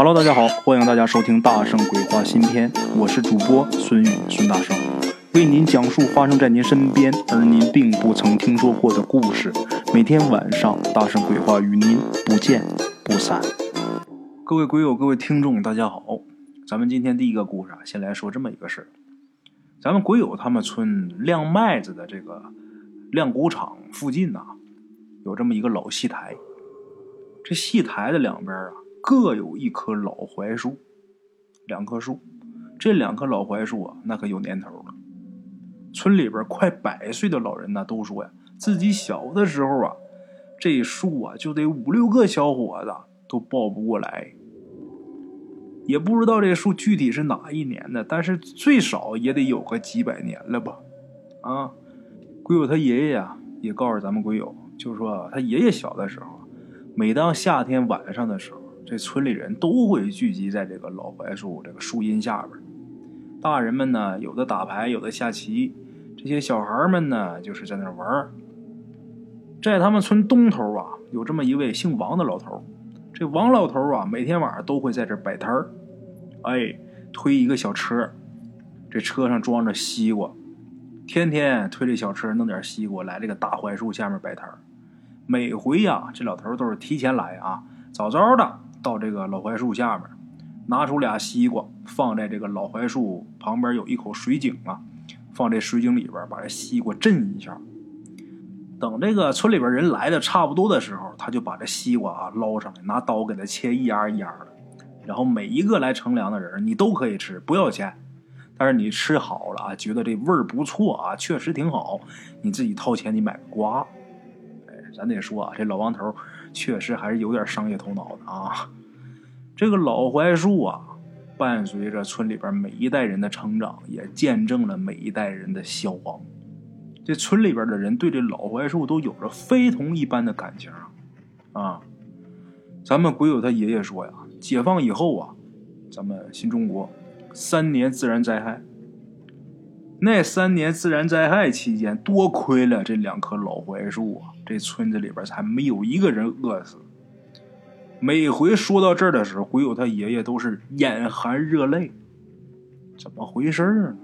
Hello，大家好，欢迎大家收听《大圣鬼话》新篇，我是主播孙宇孙大圣，为您讲述发生在您身边而您并不曾听说过的故事。每天晚上，《大圣鬼话》与您不见不散。各位鬼友，各位听众，大家好，咱们今天第一个故事啊，先来说这么一个事儿。咱们鬼友他们村晾麦子的这个晾谷场附近呐、有这么一个老戏台，这戏台的两边啊。各有一棵老槐树，两棵树，这两棵老槐树啊，那可有年头了。村里边快百岁的老人呢，都说呀，自己小的时候啊，这树啊就得五六个小伙子都抱不过来。也不知道这树具体是哪一年的，但是最少也得有个几百年了吧？啊，鬼友他爷爷呀，也告诉咱们鬼友，就说他爷爷小的时候，每当夏天晚上的时候。这村里人都会聚集在这个老槐树这个树荫下边，大人们呢，有的打牌，有的下棋，这些小孩们呢，就是在那玩。在他们村东头啊，有这么一位姓王的老头，这王老头啊，每天晚上都会在这摆摊儿，哎，推一个小车，这车上装着西瓜，天天推这小车弄点西瓜来这个大槐树下面摆摊儿。每回呀，这老头都是提前来啊，早早的。到这个老槐树下面，拿出俩西瓜，放在这个老槐树旁边有一口水井啊，放这水井里边，把这西瓜震一下。等这个村里边人来的差不多的时候，他就把这西瓜啊捞上来，拿刀给它切一丫一丫的。然后每一个来乘凉的人，你都可以吃，不要钱。但是你吃好了啊，觉得这味儿不错啊，确实挺好，你自己掏钱你买个瓜。哎，咱得说啊，这老王头。确实还是有点商业头脑的啊！这个老槐树啊，伴随着村里边每一代人的成长，也见证了每一代人的消亡。这村里边的人对这老槐树都有着非同一般的感情啊！咱们鬼友他爷爷说呀，解放以后啊，咱们新中国三年自然灾害，那三年自然灾害期间，多亏了这两棵老槐树啊！这村子里边才没有一个人饿死。每回说到这儿的时候，鬼友他爷爷都是眼含热泪。怎么回事呢？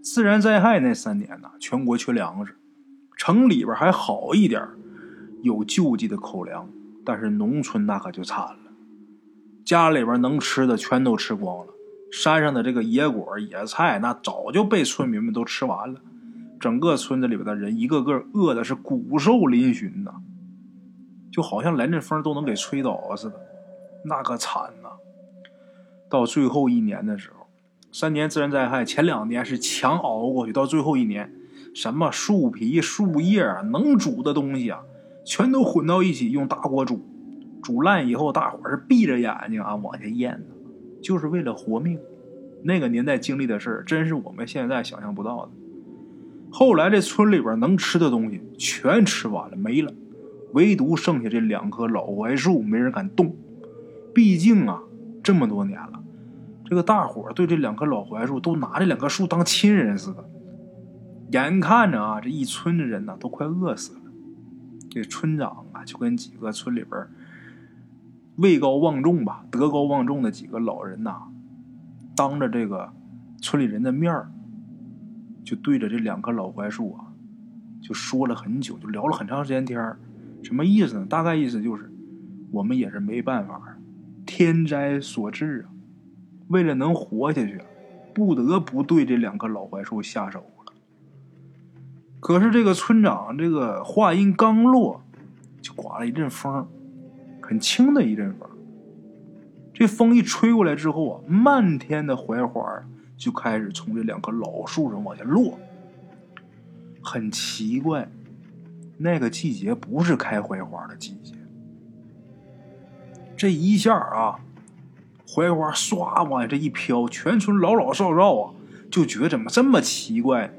自然灾害那三年呢，全国缺粮食，城里边还好一点，有救济的口粮，但是农村那可就惨了，家里边能吃的全都吃光了，山上的这个野果野菜那早就被村民们都吃完了。整个村子里边的人，一个个饿的是骨瘦嶙峋呐，就好像来阵风都能给吹倒似的，那可惨呐！到最后一年的时候，三年自然灾害，前两年是强熬过去，到最后一年，什么树皮、树叶啊，能煮的东西啊，全都混到一起，用大锅煮，煮烂以后，大伙是闭着眼睛啊往下咽呢，就是为了活命。那个年代经历的事儿，真是我们现在想象不到的。后来这村里边能吃的东西全吃完了，没了，唯独剩下这两棵老槐树，没人敢动。毕竟啊，这么多年了，这个大伙对这两棵老槐树都拿这两棵树当亲人似的。眼看着啊，这一村的人呢都快饿死了。这村长啊，就跟几个村里边位高望重吧、德高望重的几个老人呐，当着这个村里人的面儿。就对着这两棵老槐树啊，就说了很久，就聊了很长时间天什么意思呢？大概意思就是，我们也是没办法，天灾所致啊。为了能活下去，不得不对这两棵老槐树下手了。可是这个村长这个话音刚落，就刮了一阵风，很轻的一阵风。这风一吹过来之后啊，漫天的槐花。就开始从这两棵老树上往下落，很奇怪，那个季节不是开槐花的季节。这一下啊，槐花唰往下这一飘，全村老老少少啊就觉得怎么这么奇怪，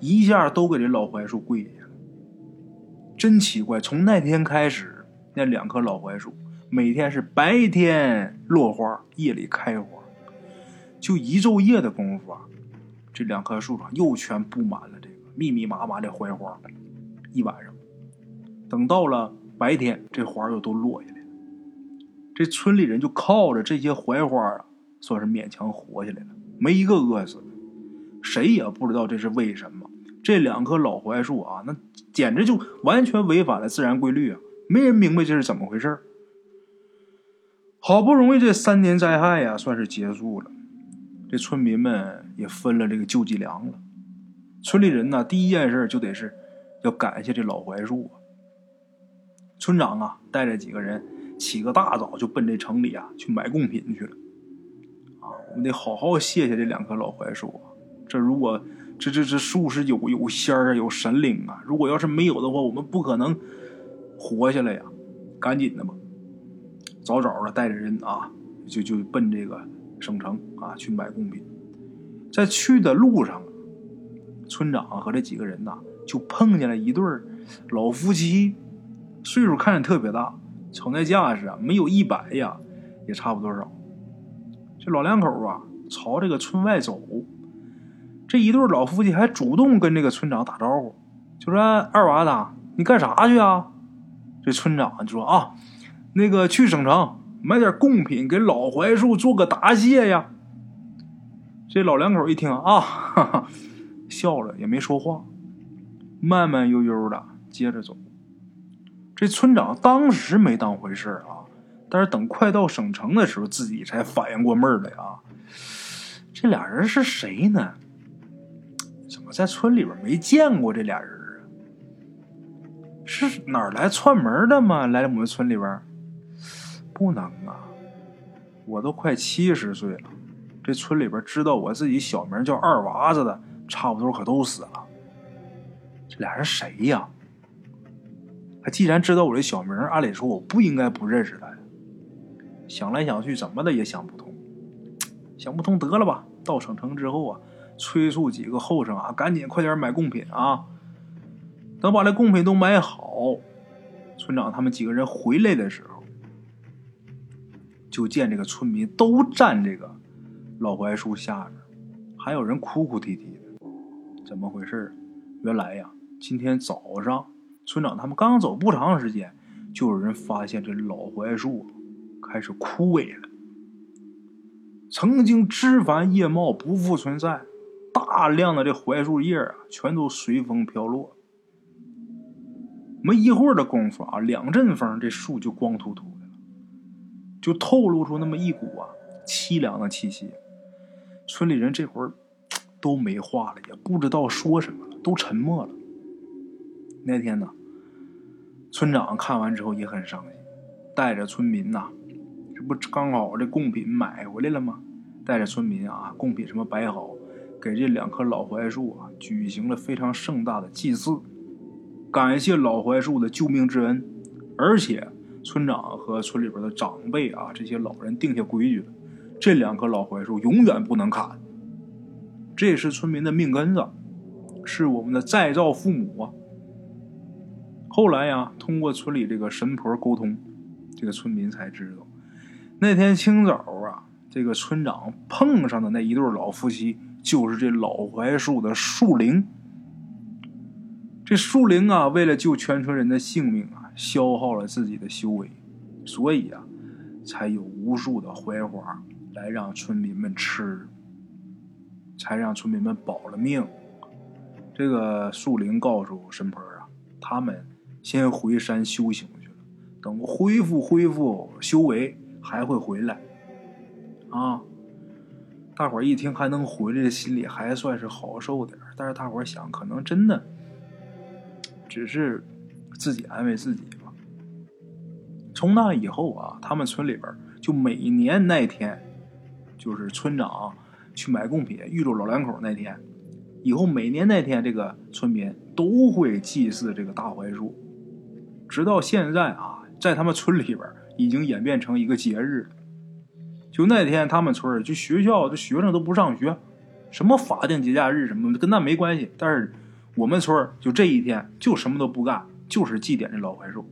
一下都给这老槐树跪下了。真奇怪，从那天开始，那两棵老槐树每天是白天落花，夜里开花。就一昼夜的功夫啊，这两棵树上又全布满了这个密密麻麻的槐花。一晚上，等到了白天，这花又都落下来了。这村里人就靠着这些槐花啊，算是勉强活下来了，没一个饿死的。谁也不知道这是为什么。这两棵老槐树啊，那简直就完全违反了自然规律啊！没人明白这是怎么回事好不容易这三年灾害呀，算是结束了，这村民们也分了这个救济粮了。村里人呢，第一件事就得是要感谢这老槐树啊。村长啊，带着几个人起个大早就奔这城里啊去买贡品去了。啊，我们得好好谢谢这两棵老槐树啊！这如果这这这树是有有仙儿啊，有神灵啊！如果要是没有的话，我们不可能活下来呀！赶紧的吧，早早的带着人啊，就就奔这个省城啊去买贡品。在去的路上，村长和这几个人呐，就碰见了一对老夫妻，岁数看着特别大，瞅那架势啊，没有一百呀，也差不多少。这老两口啊，朝这个村外走。这一对老夫妻还主动跟这个村长打招呼，就说：“二娃子，你干啥去啊？”这村长就说：“啊，那个去省城买点贡品，给老槐树做个答谢呀。”这老两口一听啊，哈哈，笑了也没说话，慢慢悠悠的接着走。这村长当时没当回事啊，但是等快到省城的时候，自己才反应过味儿来啊。这俩人是谁呢？怎么在村里边没见过这俩人啊？是哪来串门的吗？来我们村里边？不能啊！我都快七十岁了，这村里边知道我自己小名叫二娃子的，差不多可都死了。这俩人谁呀？他既然知道我这小名，按理说我不应该不认识他呀。想来想去，怎么的也想不通，想不通得了吧？到省城之后啊。催促几个后生啊，赶紧快点买贡品啊！等把这贡品都买好，村长他们几个人回来的时候，就见这个村民都站这个老槐树下边，还有人哭哭啼啼的。怎么回事？原来呀，今天早上村长他们刚走不长时间，就有人发现这老槐树开始枯萎了，曾经枝繁叶茂，不复存在。大量的这槐树叶啊，全都随风飘落。没一会儿的功夫啊，两阵风，这树就光秃秃的，就透露出那么一股啊凄凉的气息。村里人这会儿都没话了，也不知道说什么了，都沉默了。那天呢，村长看完之后也很伤心，带着村民呐，这不刚好这贡品买回来了吗？带着村民啊，贡品什么摆好。给这两棵老槐树啊举行了非常盛大的祭祀，感谢老槐树的救命之恩。而且村长和村里边的长辈啊，这些老人定下规矩了：这两棵老槐树永远不能砍。这是村民的命根子，是我们的再造父母啊。后来呀，通过村里这个神婆沟通，这个村民才知道，那天清早啊，这个村长碰上的那一对老夫妻。就是这老槐树的树灵，这树灵啊，为了救全村人的性命啊，消耗了自己的修为，所以啊，才有无数的槐花来让村民们吃，才让村民们保了命。这个树林告诉神婆啊，他们先回山修行去了，等恢复恢复修为，还会回来，啊。大伙儿一听还能回来，心里还算是好受点但是大伙儿想，可能真的只是自己安慰自己吧。从那以后啊，他们村里边就每年那天，就是村长去买贡品遇着老两口那天，以后每年那天，这个村民都会祭祀这个大槐树，直到现在啊，在他们村里边已经演变成一个节日。就那天，他们村就学校这学生都不上学，什么法定节假日什么的跟那没关系。但是我们村就这一天就什么都不干，就是祭奠这老槐树。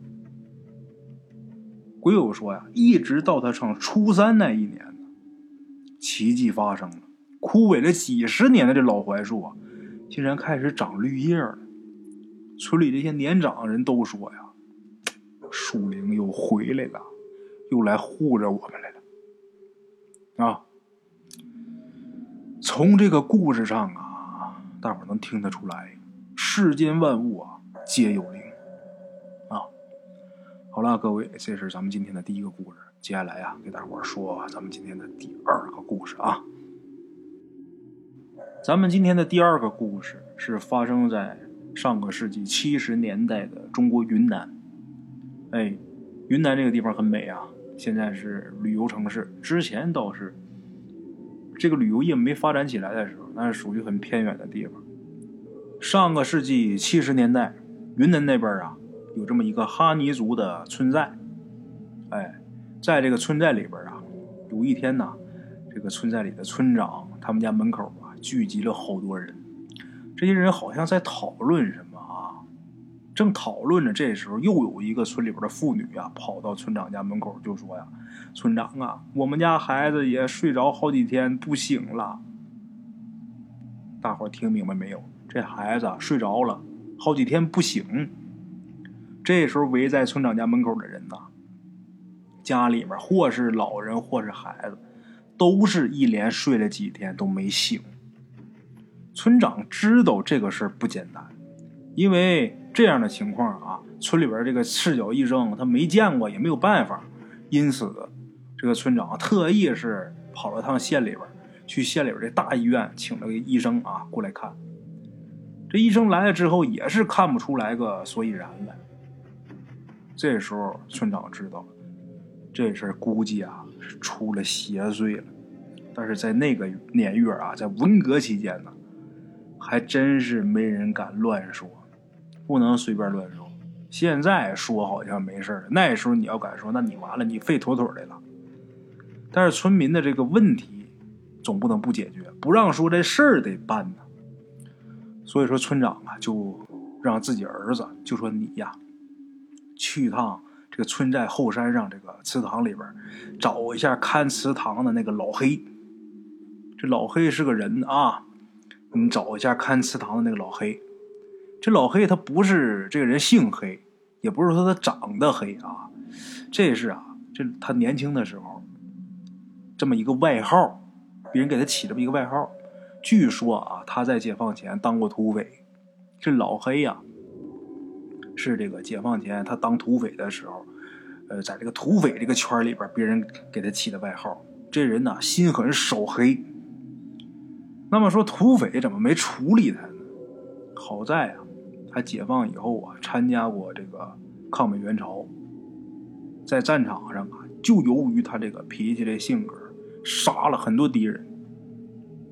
鬼友说呀，一直到他上初三那一年，奇迹发生了，枯萎了几十年的这老槐树啊，竟然开始长绿叶了。村里这些年长人都说呀，树灵又回来了。又来护着我们来了。啊，从这个故事上啊，大伙能听得出来，世间万物啊皆有灵。好了，各位，这是咱们今天的第一个故事。接下来啊，给大伙说咱们今天的第二个故事啊。咱们今天的第二个故事是发生在上个世纪七十年代的中国云南。哎，云南这个地方很美啊，现在是旅游城市。之前倒是这个旅游业没发展起来的时候，那是属于很偏远的地方。上个世纪七十年代，云南那边啊，有这么一个哈尼族的村寨。哎，在这个村寨里边啊，有一天呢，这个村寨里的村长他们家门口啊。聚集了好多人，这些人好像在讨论什么啊？正讨论着，这时候又有一个村里边的妇女啊，跑到村长家门口就说呀：“村长啊，我们家孩子也睡着好几天不醒了。”大伙听明白没有？这孩子睡着了好几天不醒。这时候围在村长家门口的人呐，家里面或是老人或是孩子，都是一连睡了几天都没醒。村长知道这个事儿不简单，因为这样的情况啊，村里边这个赤脚医生他没见过，也没有办法，因此这个村长特意是跑了趟县里边，去县里边这大医院请了个医生啊过来看。这医生来了之后也是看不出来个所以然来。这时候村长知道了，这事估计啊是出了邪祟了。但是在那个年月啊，在文革期间呢。还真是没人敢乱说，不能随便乱说。现在说好像没事那时候你要敢说，那你完了，你废妥妥的了。但是村民的这个问题总不能不解决，不让说这事儿得办呢。所以说村长啊，就让自己儿子就说你呀，去一趟这个村寨后山上这个祠堂里边，找一下看祠堂的那个老黑。这老黑是个人啊。你找一下看祠堂的那个老黑，这老黑他不是这个人姓黑，也不是说他长得黑啊，这是啊，这他年轻的时候这么一个外号，别人给他起这么一个外号。据说啊，他在解放前当过土匪。这老黑呀，是这个解放前他当土匪的时候，呃，在这个土匪这个圈里边，别人给他起的外号。这人呢，心狠手黑。那么说土匪怎么没处理他呢？好在啊，他解放以后啊，参加过这个抗美援朝，在战场上啊，就由于他这个脾气、这性格，杀了很多敌人。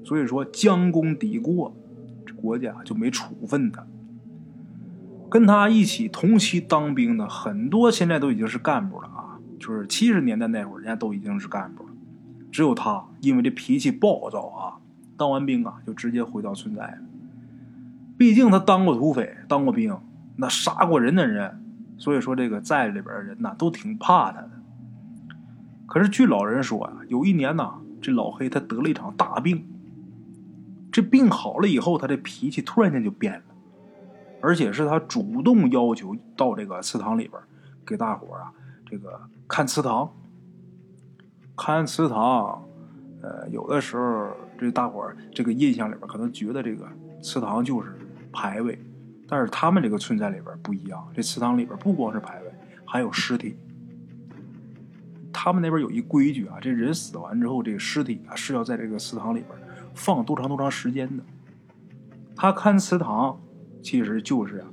所以说将功抵过，这国家就没处分他。跟他一起同期当兵的很多，现在都已经是干部了啊，就是七十年代那会儿，人家都已经是干部了，只有他因为这脾气暴躁啊。当完兵啊，就直接回到村寨了。毕竟他当过土匪，当过兵，那杀过人的人，所以说这个寨里边的人呐，都挺怕他的。可是据老人说啊，有一年呐，这老黑他得了一场大病。这病好了以后，他这脾气突然间就变了，而且是他主动要求到这个祠堂里边给大伙啊这个看祠堂。看祠堂，呃，有的时候。这大伙这个印象里边，可能觉得这个祠堂就是牌位，但是他们这个村寨里边不一样。这祠堂里边不光是牌位，还有尸体。他们那边有一规矩啊，这人死完之后，这个尸体啊是要在这个祠堂里边放多长多长时间的。他看祠堂，其实就是啊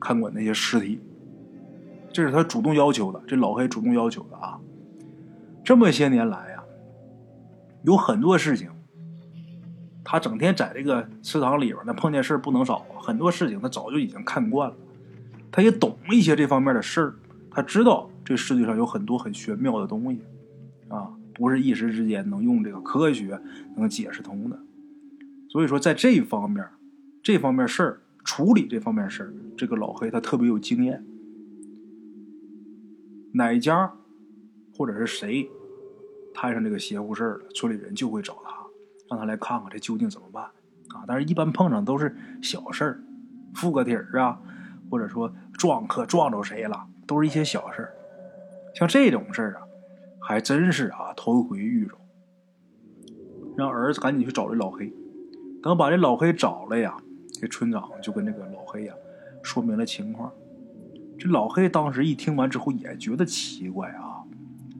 看管那些尸体，这是他主动要求的。这老黑主动要求的啊。这么些年来呀，有很多事情。他整天在这个祠堂里边，那碰见事不能少。很多事情他早就已经看惯了，他也懂一些这方面的事儿。他知道这世界上有很多很玄妙的东西，啊，不是一时之间能用这个科学能解释通的。所以说，在这方面，这方面事儿处理这方面事，这个老黑他特别有经验。哪家或者是谁摊上这个邪乎事了，村里人就会找他。让他来看看这究竟怎么办啊！但是，一般碰上都是小事儿，附个底儿啊，或者说撞客撞着谁了，都是一些小事儿。像这种事儿啊，还真是啊，头一回遇着。让儿子赶紧去找这老黑。等把这老黑找了呀，这村长就跟这个老黑呀说明了情况。这老黑当时一听完之后也觉得奇怪啊，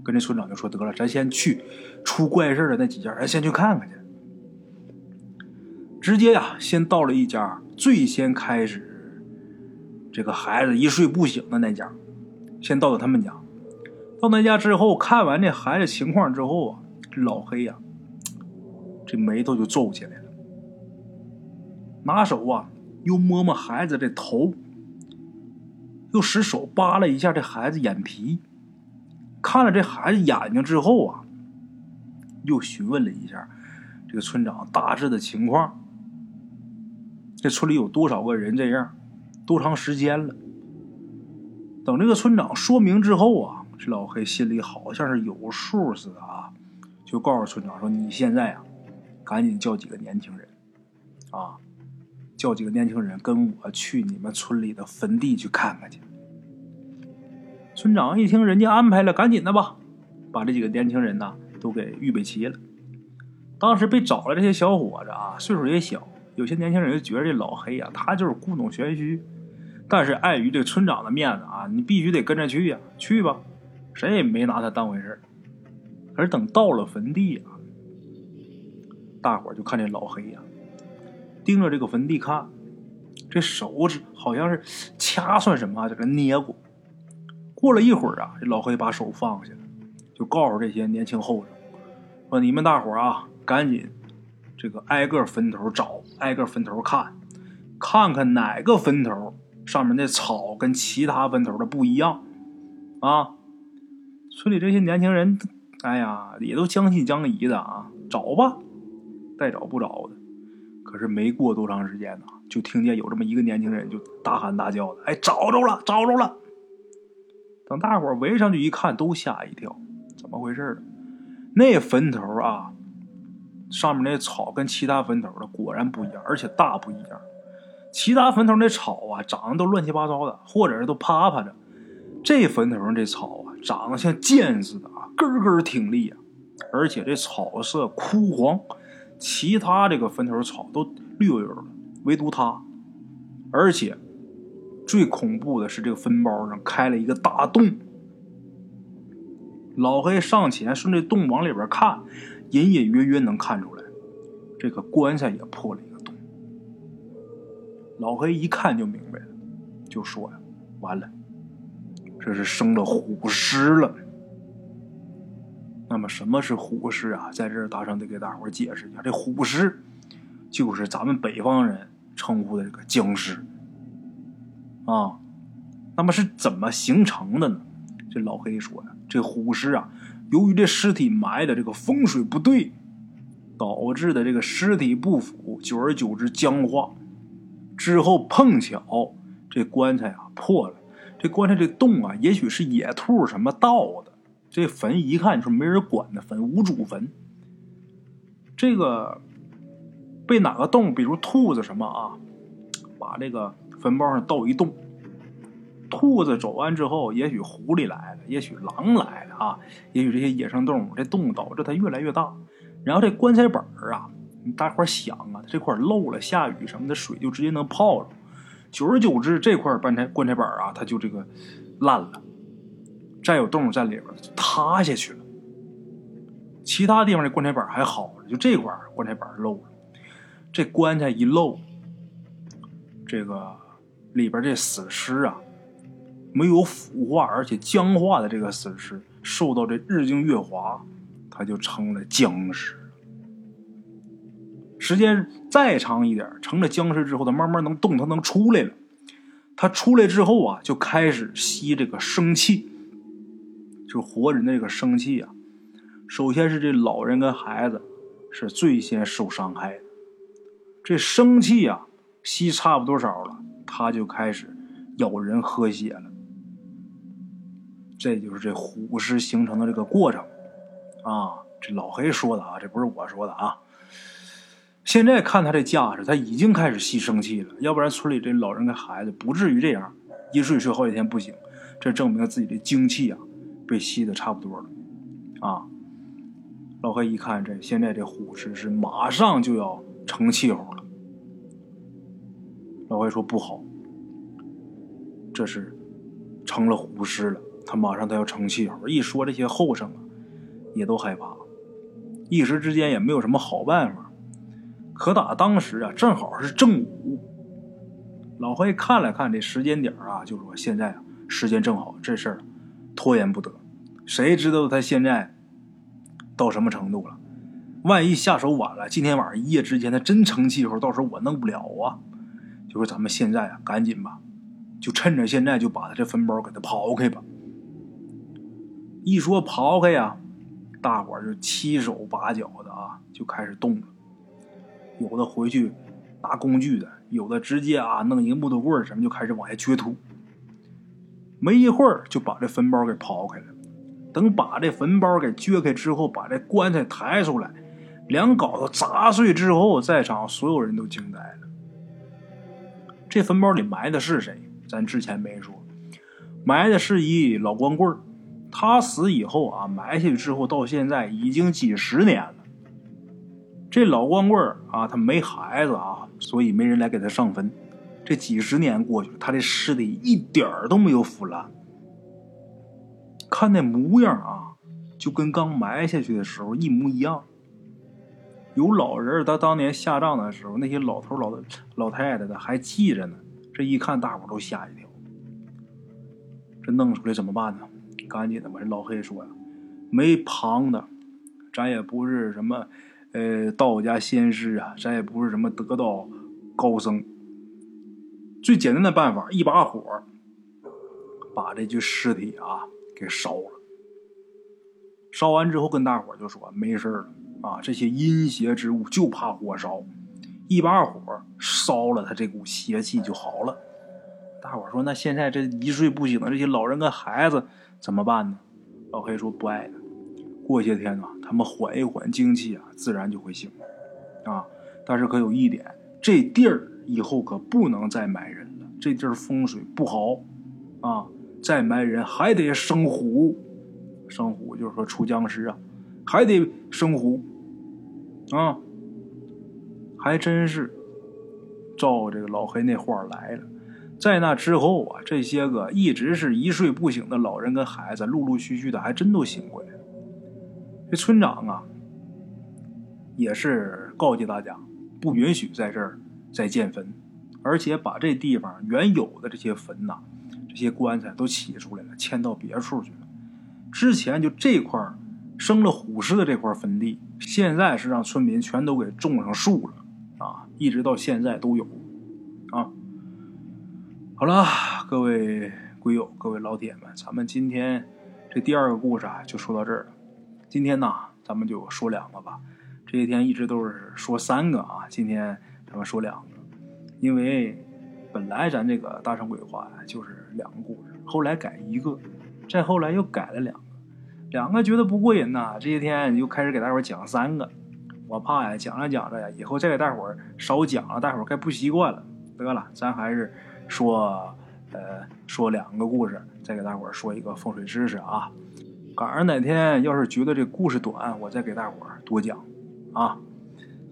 跟这村长就说：“得了，咱先去出怪事的那几家，咱先去看看去。”直接呀，先到了一家最先开始这个孩子一睡不醒的那家，先到了他们家。到那家之后，看完这孩子情况之后啊，这老黑呀，这眉头就皱起来了，拿手啊又摸摸孩子的头，又使手扒了一下这孩子眼皮，看了这孩子眼睛之后啊，又询问了一下这个村长大致的情况。这村里有多少个人这样？多长时间了？等这个村长说明之后啊，这老黑心里好像是有数似的啊，就告诉村长说：“你现在啊，赶紧叫几个年轻人，啊，叫几个年轻人跟我去你们村里的坟地去看看去。”村长一听人家安排了，赶紧的吧，把这几个年轻人呢都给预备齐了。当时被找来这些小伙子啊，岁数也小。有些年轻人就觉得这老黑呀，他就是故弄玄虚，但是碍于这村长的面子啊，你必须得跟着去呀，去吧，谁也没拿他当回事可是等到了坟地啊，大伙就看这老黑呀，盯着这个坟地看，这手指好像是掐算什么，在这捏过。过了一会儿啊，这老黑把手放下了，就告诉这些年轻后生说：“你们大伙啊，赶紧。”这个挨个坟头找，挨个坟头看，看看哪个坟头上面的草跟其他坟头的不一样啊！村里这些年轻人，哎呀，也都将信将疑的啊，找吧，再找不着的。可是没过多长时间呢，就听见有这么一个年轻人就大喊大叫的：“哎，找着了，找着了！”等大伙围上去一看，都吓一跳，怎么回事呢那坟头啊！上面那草跟其他坟头的果然不一样，而且大不一样。其他坟头那草啊，长得都乱七八糟的，或者是都趴趴着。这坟头上这草啊，长得像剑似的啊，根根挺立啊，而且这草色枯黄。其他这个坟头草都绿油油的，唯独它。而且最恐怖的是，这个坟包上开了一个大洞。老黑上前顺着洞往里边看。隐隐约约能看出来，这个棺材也破了一个洞。老黑一看就明白了，就说呀：“完了，这是生了虎尸了。”那么什么是虎尸啊？在这大圣得给大伙解释一下，这虎尸就是咱们北方人称呼的这个僵尸啊。那么是怎么形成的呢？这老黑说呀：“这虎尸啊。”由于这尸体埋的这个风水不对，导致的这个尸体不腐，久而久之僵化，之后碰巧这棺材啊破了，这棺材这洞啊，也许是野兔什么盗的，这坟一看就是没人管的坟，无主坟。这个被哪个洞，比如兔子什么啊，把这个坟包上盗一洞。兔子走完之后，也许狐狸来了，也许狼来了啊，也许这些野生动物，这洞导致它越来越大。然后这棺材板儿啊，大伙想啊，这块漏了，下雨什么的水就直接能泡着。久而久之，这块棺材棺材板啊，它就这个烂了，再有动物在里边就塌下去了。其他地方的棺材板还好，就这块棺材板漏了。这棺材一漏，这个里边这死尸啊。没有腐化而且僵化的这个死尸，受到这日精月华，它就成了。僵尸。时间再长一点，成了。僵尸之后，它慢慢能动，它能出来了。它出来之后啊，就开始吸这个生气，就活人的这个生气啊。首先是这老人跟孩子是最先受伤害的。这生气啊，吸差不多少了，他就开始咬人喝血了。这就是这虎尸形成的这个过程，啊，这老黑说的啊，这不是我说的啊。现在看他这架势，他已经开始吸生气了，要不然村里这老人跟孩子不至于这样，一睡睡好几天不醒。这证明自己的精气啊被吸的差不多了，啊。老黑一看，这现在这虎尸是马上就要成气候了。老黑说不好，这是成了虎尸了，他马上他要成气候。一说这些后生啊，也都害怕，一时之间也没有什么好办法。可打当时啊，正好是正午。老黑看了看这时间点啊，就说现在啊，时间正好，这事儿拖延不得。谁知道他现在？到什么程度了？万一下手晚了，今天晚上一夜之间他真成气候，到时候我弄不了啊！就说咱们现在啊，赶紧吧，就趁着现在就把他这坟包给他刨开吧。一说刨开呀，大伙就七手八脚的啊，就开始动了。有的回去拿工具的，有的直接啊弄一个木头棍什么就开始往下掘土。没一会儿就把这坟包给刨开了。等把这坟包给撅开之后，把这棺材抬出来，两镐头砸碎之后，在场所有人都惊呆了。这坟包里埋的是谁？咱之前没说，埋的是一老光棍他死以后啊，埋下去之后，到现在已经几十年了。这老光棍啊，他没孩子啊，所以没人来给他上坟。这几十年过去了，他的尸体一点都没有腐烂。看那模样啊，就跟刚埋下去的时候一模一样。有老人他当年下葬的时候，那些老头老老太太的还记着呢。这一看，大伙都吓一跳。这弄出来怎么办呢？赶紧的吧！这老黑说呀：“没旁的，咱也不是什么呃道家仙师啊，咱也不是什么得道高僧。最简单的办法，一把火，把这具尸体啊。”给烧了，烧完之后跟大伙就说没事了啊，这些阴邪之物就怕火烧，一把火烧了他这股邪气就好了。大伙说那现在这一睡不醒的这些老人跟孩子怎么办呢？老黑说不爱的，过些天啊，他们缓一缓精气啊，自然就会醒啊。但是可有一点，这地儿以后可不能再埋人了，这地儿风水不好啊。再埋人还得生虎，生虎就是说出僵尸啊，还得生虎啊，还真是照这个老黑那话来了。在那之后啊，这些个一直是一睡不醒的老人跟孩子，陆陆续续的还真都醒过来了。这村长啊，也是告诫大家，不允许在这儿再建坟，而且把这地方原有的这些坟呐。这些棺材都起出来了，迁到别处去了。之前就这块生了虎尸的这块坟地，现在是让村民全都给种上树了啊！一直到现在都有啊。好了，各位鬼友，各位老铁们，咱们今天这第二个故事啊，就说到这儿了。今天呢，咱们就说两个吧。这些天一直都是说三个啊，今天咱们说两个，因为。本来咱这个大圣鬼话呀，就是两个故事，后来改一个，再后来又改了两个，两个觉得不过瘾呐，这些天又开始给大伙讲三个，我怕呀，讲着讲着呀，以后再给大伙少讲了，大伙该不习惯了。得了，咱还是说，呃，说两个故事，再给大伙说一个风水知识啊。赶上哪天要是觉得这故事短，我再给大伙多讲啊。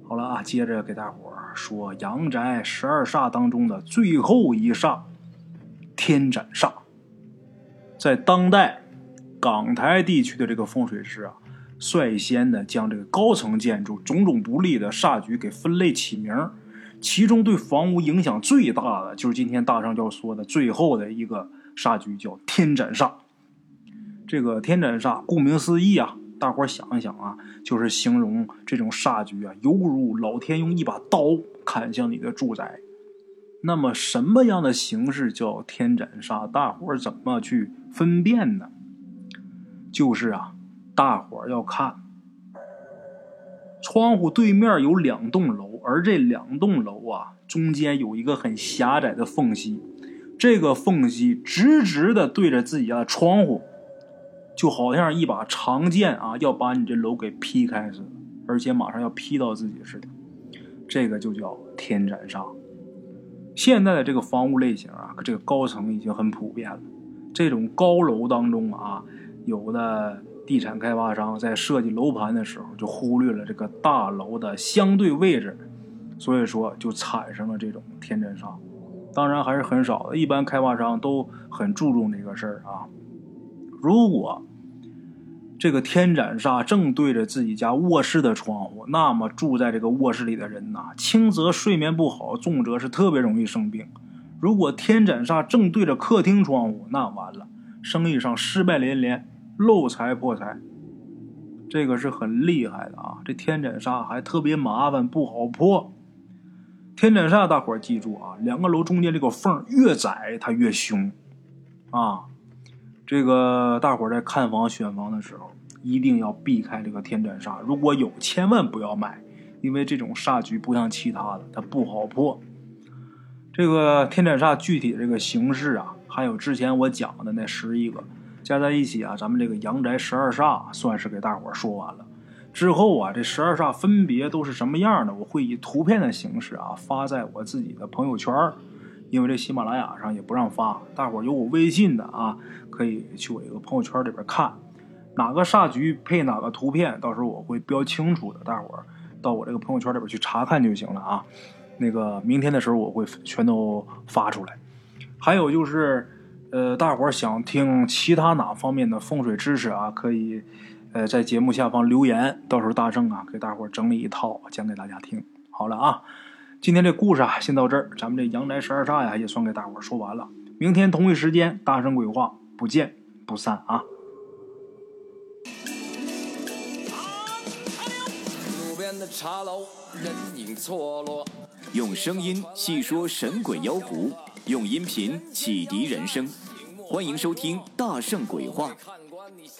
好了啊，接着给大伙说阳宅十二煞当中的最后一煞——天斩煞。在当代港台地区的这个风水师啊，率先的将这个高层建筑种种不利的煞局给分类起名，其中对房屋影响最大的就是今天大圣要说的最后的一个煞局，叫天斩煞。这个天斩煞，顾名思义啊。大伙想一想啊，就是形容这种煞局啊，犹如老天用一把刀砍向你的住宅。那么，什么样的形式叫天斩煞？大伙怎么去分辨呢？就是啊，大伙要看窗户对面有两栋楼，而这两栋楼啊，中间有一个很狭窄的缝隙，这个缝隙直直的对着自己家的窗户。就好像一把长剑啊，要把你这楼给劈开似的，而且马上要劈到自己似的，这个就叫天斩煞。现在的这个房屋类型啊，这个高层已经很普遍了。这种高楼当中啊，有的地产开发商在设计楼盘的时候就忽略了这个大楼的相对位置，所以说就产生了这种天斩煞。当然还是很少的，一般开发商都很注重这个事儿啊。如果这个天斩煞正对着自己家卧室的窗户，那么住在这个卧室里的人呐，轻则睡眠不好，重则是特别容易生病。如果天斩煞正对着客厅窗户，那完了，生意上失败连连，漏财破财。这个是很厉害的啊！这天斩煞还特别麻烦，不好破。天斩煞，大伙记住啊，两个楼中间这个缝越窄，它越凶啊。这个大伙在看房选房的时候，一定要避开这个天斩煞。如果有，千万不要买，因为这种煞局不像其他的，它不好破。这个天斩煞具体这个形式啊，还有之前我讲的那十一个加在一起啊，咱们这个阳宅十二煞算是给大伙说完了。之后啊，这十二煞分别都是什么样的，我会以图片的形式啊发在我自己的朋友圈因为这喜马拉雅上也不让发，大伙有我微信的啊，可以去我一个朋友圈里边看，哪个煞局配哪个图片，到时候我会标清楚的，大伙到我这个朋友圈里边去查看就行了啊。那个明天的时候我会全都发出来。还有就是，呃，大伙想听其他哪方面的风水知识啊，可以呃在节目下方留言，到时候大圣啊给大伙整理一套讲给大家听。好了啊。今天这故事啊，先到这儿。咱们这阳宅十二煞呀，也算给大伙说完了。明天同一时间，大圣鬼话不见不散啊！路边的茶楼，人影错落用声音细说神鬼妖狐，用音频启迪人生。欢迎收听《大圣鬼话》。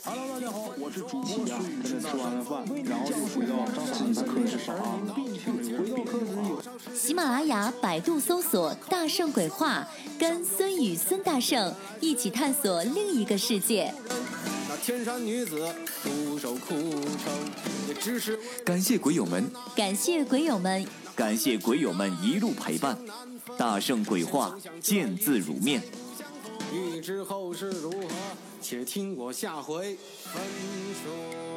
Hello，大家好，我是主播孙宇。吃完了饭，然后就回到自己的课室上啊。喜马拉雅、百度搜索“大圣鬼话”，跟孙宇、孙大圣一起探索另一个世界。那天山女子独守孤城，也只是感谢鬼友们，感谢鬼友们，感谢鬼友们一路陪伴。大圣鬼话，见字如面。欲知后事如何？且听我下回分说。